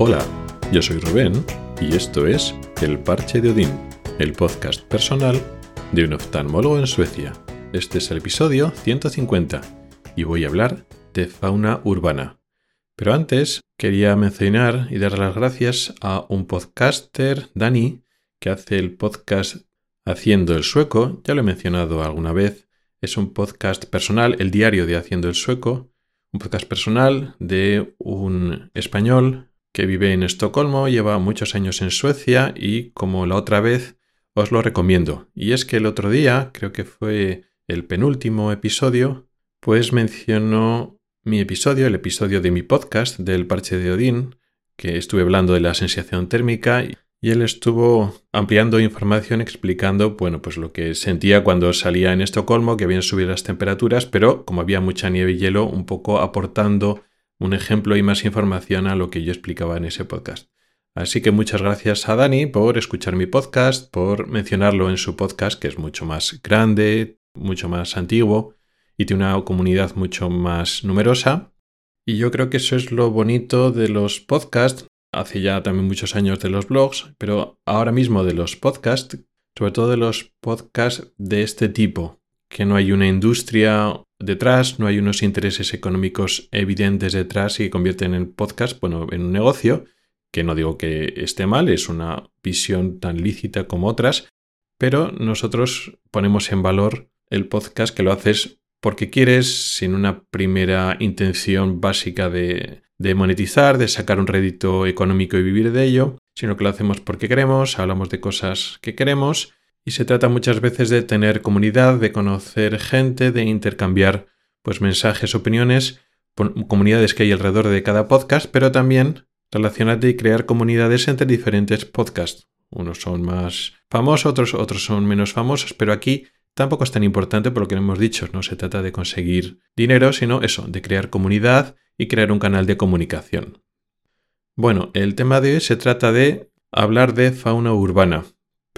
Hola, yo soy Rubén y esto es El Parche de Odín, el podcast personal de un oftalmólogo en Suecia. Este es el episodio 150 y voy a hablar de fauna urbana. Pero antes quería mencionar y dar las gracias a un podcaster, Dani, que hace el podcast Haciendo el Sueco, ya lo he mencionado alguna vez, es un podcast personal, el diario de Haciendo el Sueco, un podcast personal de un español que vive en Estocolmo, lleva muchos años en Suecia y como la otra vez os lo recomiendo. Y es que el otro día, creo que fue el penúltimo episodio, pues mencionó mi episodio, el episodio de mi podcast del parche de Odín, que estuve hablando de la sensación térmica y él estuvo ampliando información explicando, bueno, pues lo que sentía cuando salía en Estocolmo, que habían subido las temperaturas, pero como había mucha nieve y hielo, un poco aportando un ejemplo y más información a lo que yo explicaba en ese podcast. Así que muchas gracias a Dani por escuchar mi podcast, por mencionarlo en su podcast, que es mucho más grande, mucho más antiguo y tiene una comunidad mucho más numerosa. Y yo creo que eso es lo bonito de los podcasts, hace ya también muchos años de los blogs, pero ahora mismo de los podcasts, sobre todo de los podcasts de este tipo, que no hay una industria detrás, no hay unos intereses económicos evidentes detrás y convierten el podcast, bueno, en un negocio, que no digo que esté mal, es una visión tan lícita como otras, pero nosotros ponemos en valor el podcast que lo haces porque quieres, sin una primera intención básica de, de monetizar, de sacar un rédito económico y vivir de ello, sino que lo hacemos porque queremos, hablamos de cosas que queremos y se trata muchas veces de tener comunidad, de conocer gente, de intercambiar pues mensajes, opiniones, comunidades que hay alrededor de cada podcast, pero también relacionarte y crear comunidades entre diferentes podcasts. Unos son más famosos, otros, otros son menos famosos, pero aquí tampoco es tan importante por lo que hemos dicho. No se trata de conseguir dinero, sino eso, de crear comunidad y crear un canal de comunicación. Bueno, el tema de hoy se trata de hablar de fauna urbana,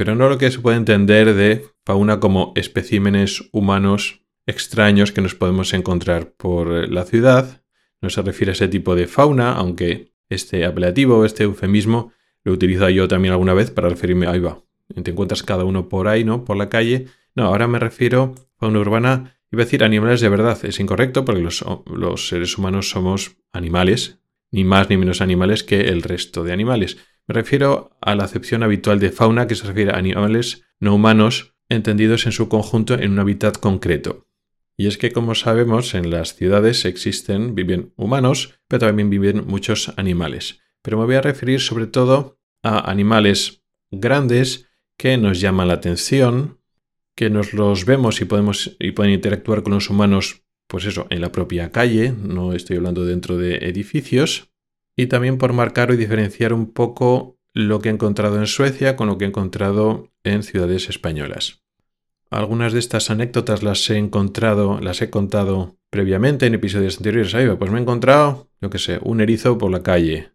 pero no lo que se puede entender de fauna como especímenes humanos extraños que nos podemos encontrar por la ciudad. No se refiere a ese tipo de fauna, aunque este apelativo, este eufemismo, lo utilizo yo también alguna vez para referirme ahí va, te encuentras cada uno por ahí, ¿no? Por la calle. No, ahora me refiero a fauna urbana Iba a decir animales de verdad, es incorrecto porque los, seres humanos somos animales, ni más ni menos animales que el resto de animales. Me refiero a la acepción habitual de fauna que se refiere a animales no humanos entendidos en su conjunto en un hábitat concreto. Y es que, como sabemos, en las ciudades existen, viven humanos, pero también viven muchos animales. Pero me voy a referir sobre todo a animales grandes que nos llaman la atención, que nos los vemos y podemos y pueden interactuar con los humanos, pues eso, en la propia calle, no estoy hablando dentro de edificios, y también por marcar y diferenciar un poco lo que he encontrado en Suecia con lo que he encontrado en ciudades españolas. Algunas de estas anécdotas las he encontrado, las he contado previamente en episodios anteriores. Ahí pues me he encontrado, yo que sé, un erizo por la calle.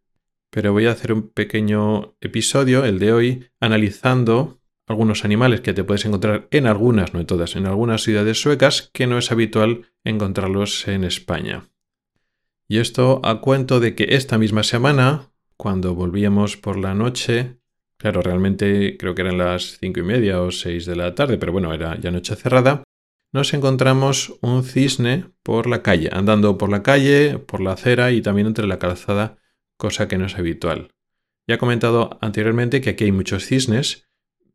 Pero voy a hacer un pequeño episodio, el de hoy, analizando algunos animales que te puedes encontrar en algunas, no en todas, en algunas ciudades suecas que no es habitual encontrarlos en España. Y esto a cuento de que esta misma semana, cuando volvíamos por la noche, claro, realmente creo que eran las cinco y media o seis de la tarde, pero bueno, era ya noche cerrada, nos encontramos un cisne por la calle, andando por la calle, por la acera y también entre la calzada, cosa que no es habitual. Ya he comentado anteriormente que aquí hay muchos cisnes,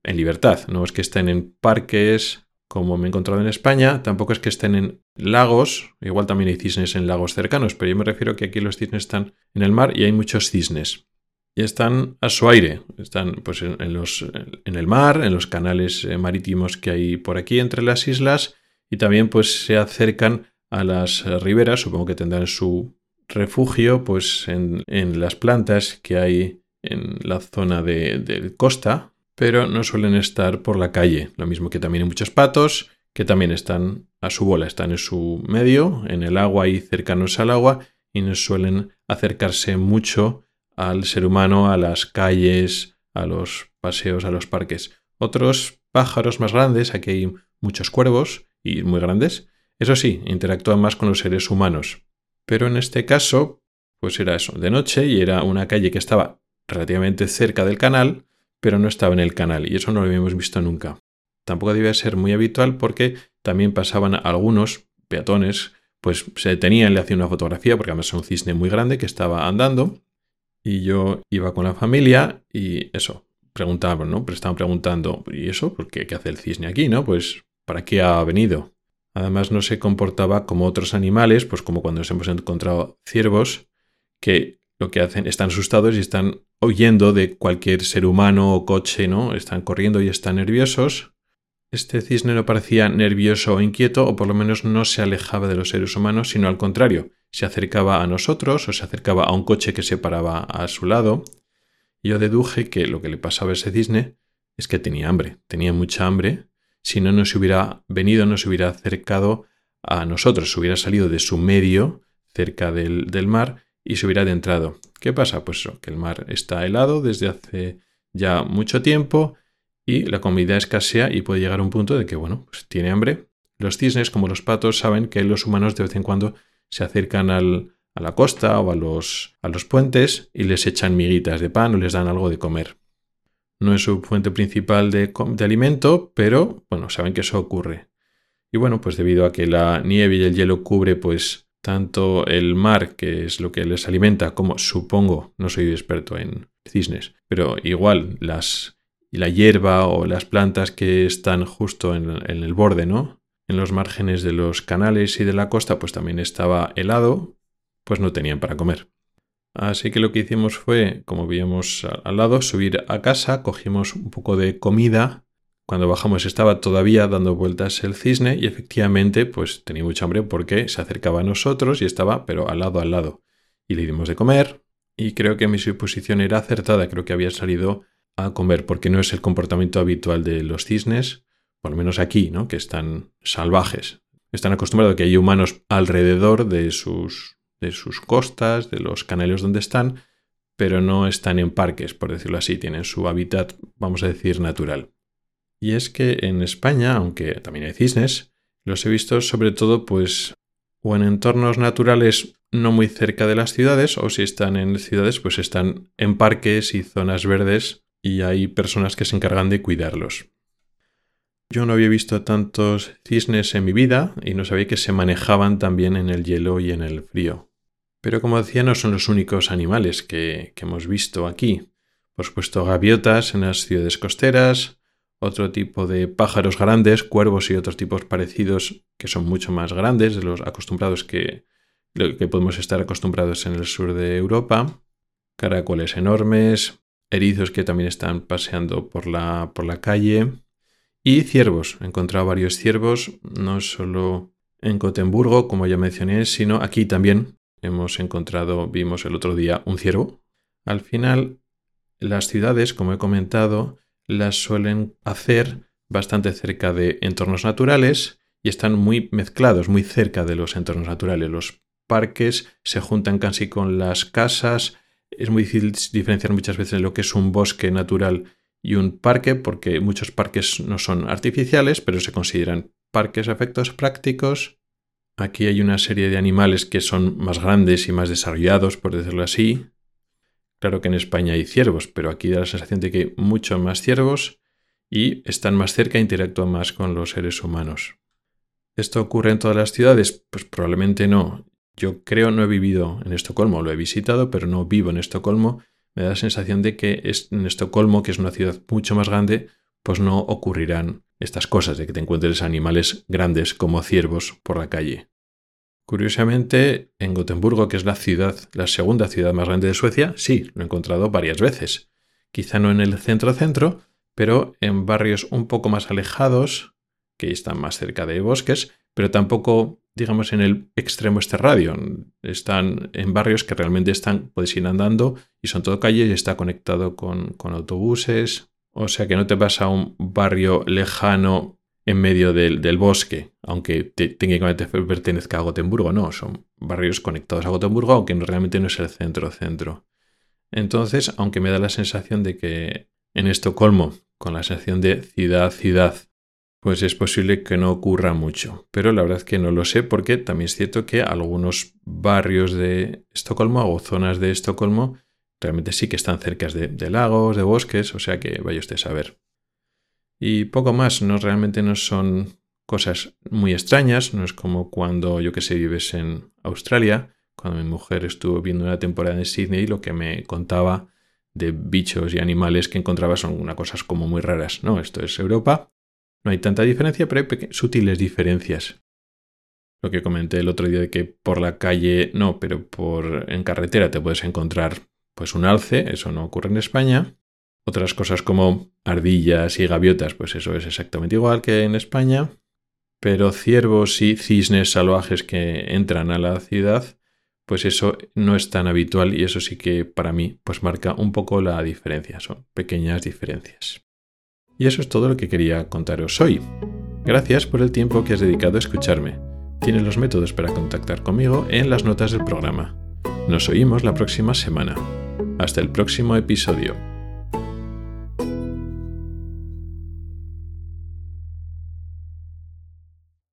en libertad. No es que estén en parques como me he encontrado en España, tampoco es que estén en lagos, igual también hay cisnes en lagos cercanos, pero yo me refiero que aquí los cisnes están en el mar y hay muchos cisnes. Y están a su aire, están pues, en, los, en el mar, en los canales eh, marítimos que hay por aquí entre las islas y también pues se acercan a las riberas, supongo que tendrán su refugio pues en, las plantas que hay en la zona de, de costa, pero no suelen estar por la calle. Lo mismo que también hay muchos patos, que también están a su bola, están en su medio, en el agua y cercanos al agua, y no suelen acercarse mucho al ser humano, a las calles, a los paseos, a los parques. Otros pájaros más grandes, aquí hay muchos cuervos y muy grandes, eso sí, interactúan más con los seres humanos. Pero en este caso, pues era eso, de noche y era una calle que estaba relativamente cerca del canal, pero no estaba en el canal y eso no lo habíamos visto nunca. Tampoco debía ser muy habitual porque también pasaban algunos peatones, pues se detenían, le hacían una fotografía porque además era un cisne muy grande que estaba andando y yo iba con la familia y eso, preguntaban, ¿no? Pero estaban preguntando, ¿y eso? ¿Por qué, qué hace el cisne aquí, no? Pues, ¿para qué ha venido? Además no se comportaba como otros animales, pues como cuando nos hemos encontrado ciervos, que lo que hacen, están asustados y están huyendo de cualquier ser humano o coche, ¿no? Están corriendo y están nerviosos. Este cisne no parecía nervioso o inquieto, o por lo menos no se alejaba de los seres humanos, sino al contrario, se acercaba a nosotros o se acercaba a un coche que se paraba a su lado. Yo deduje que lo que le pasaba a ese cisne es que tenía hambre, tenía mucha hambre. Si no, no se hubiera venido, no se hubiera acercado a nosotros, se hubiera salido de su medio, cerca del, del mar, y se hubiera adentrado. ¿Qué pasa? Pues que el mar está helado desde hace ya mucho tiempo y la comida escasea y puede llegar a un punto de que, bueno, pues tiene hambre. Los cisnes, como los patos, saben que los humanos de vez en cuando se acercan al, a la costa o a los, a los puentes y les echan miguitas de pan o les dan algo de comer. No es su fuente principal de, de alimento, pero bueno, saben que eso ocurre. Y bueno, pues debido a que la nieve y el hielo cubre pues tanto el mar, que es lo que les alimenta, como supongo, no soy experto en cisnes, pero igual las la hierba o las plantas que están justo en, el borde, ¿no? En los márgenes de los canales y de la costa, pues también estaba helado, pues no tenían para comer. Así que lo que hicimos fue, como veíamos al lado, subir a casa, cogimos un poco de comida. Cuando bajamos estaba todavía dando vueltas el cisne y efectivamente pues tenía mucha hambre porque se acercaba a nosotros y estaba pero al lado al lado. Y le dimos de comer y creo que mi suposición era acertada, creo que había salido a comer porque no es el comportamiento habitual de los cisnes, por lo menos aquí, ¿no? que están salvajes. Están acostumbrados a que hay humanos alrededor de sus de sus costas, de los canales donde están, pero no están en parques, por decirlo así, tienen su hábitat, vamos a decir, natural. Y es que en España, aunque también hay cisnes, los he visto sobre todo pues o en entornos naturales no muy cerca de las ciudades o si están en ciudades pues están en parques y zonas verdes y hay personas que se encargan de cuidarlos. Yo no había visto tantos cisnes en mi vida y no sabía que se manejaban también en el hielo y en el frío. Pero como decía, no son los únicos animales que, hemos visto aquí. Por supuesto, gaviotas en las ciudades costeras, otro tipo de pájaros grandes, cuervos y otros tipos parecidos que son mucho más grandes de los acostumbrados que, que podemos estar acostumbrados en el sur de Europa, caracoles enormes, erizos que también están paseando por la, por la calle y ciervos. He encontrado varios ciervos, no solo en Gotemburgo, como ya mencioné, sino aquí también hemos encontrado, vimos el otro día, un ciervo. Al final, las ciudades, como he comentado, las suelen hacer bastante cerca de entornos naturales y están muy mezclados, muy cerca de los entornos naturales. Los parques se juntan casi con las casas. Es muy difícil diferenciar muchas veces lo que es un bosque natural y un parque, porque muchos parques no son artificiales, pero se consideran parques a efectos prácticos Aquí hay una serie de animales que son más grandes y más desarrollados, por decirlo así. Claro que en España hay ciervos, pero aquí da la sensación de que hay mucho más ciervos y están más cerca e interactúan más con los seres humanos. ¿Esto ocurre en todas las ciudades? Pues probablemente no. Yo creo no he vivido en Estocolmo, lo he visitado, pero no vivo en Estocolmo. Me da la sensación de que en Estocolmo, que es una ciudad mucho más grande, pues no ocurrirán estas cosas de que te encuentres animales grandes como ciervos por la calle. Curiosamente, en Gotemburgo, que es la ciudad, la segunda ciudad más grande de Suecia, sí, lo he encontrado varias veces. Quizá no en el centro-centro, pero en barrios un poco más alejados, que están más cerca de bosques, pero tampoco, digamos, en el extremo este radio. Están en barrios que realmente están, puedes ir andando y son todo calles y está conectado con, con autobuses, o sea que no te vas a un barrio lejano en medio del, bosque, aunque técnicamente pertenezca a Gotemburgo, no, son barrios conectados a Gotemburgo, aunque realmente no es el centro-centro. Entonces, aunque me da la sensación de que en Estocolmo, con la sensación de ciudad-ciudad, pues es posible que no ocurra mucho. Pero la verdad es que no lo sé porque también es cierto que algunos barrios de Estocolmo o zonas de Estocolmo realmente sí que están cerca de, lagos, de bosques, o sea que vaya usted a saber. Y poco más, no realmente no son cosas muy extrañas, no es como cuando yo que sé vives en Australia, cuando mi mujer estuvo viendo una temporada en Sydney, lo que me contaba de bichos y animales que encontraba son unas cosas como muy raras. No, esto es Europa no hay tanta diferencia, pero hay sutiles diferencias. Lo que comenté el otro día de que por la calle no, pero por en carretera te puedes encontrar pues un alce, eso no ocurre en España. Otras cosas como ardillas y gaviotas, pues eso es exactamente igual que en España. Pero ciervos y cisnes salvajes que entran a la ciudad, pues eso no es tan habitual y eso sí que para mí pues marca un poco la diferencia, son pequeñas diferencias. Y eso es todo lo que quería contaros hoy. Gracias por el tiempo que has dedicado a escucharme. Tienes los métodos para contactar conmigo en las notas del programa. Nos oímos la próxima semana. Hasta el próximo episodio.